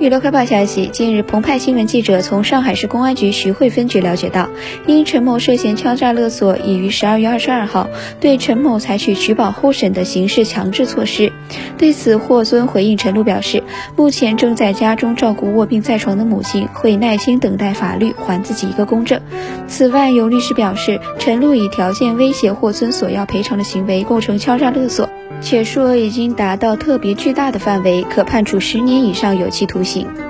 娱乐快报消息，近日，澎湃新闻记者从上海市公安局徐汇分局了解到，因陈某涉嫌敲诈勒索，已于十二月二十二号对陈某采取取保候审的刑事强制措施。对此，霍尊回应陈露表示，目前正在家中照顾卧病在床的母亲，会耐心等待法律还自己一个公正。此外，有律师表示，陈露以条件威胁霍尊索要赔偿的行为构成敲诈勒索。且数额已经达到特别巨大的范围，可判处十年以上有期徒刑行。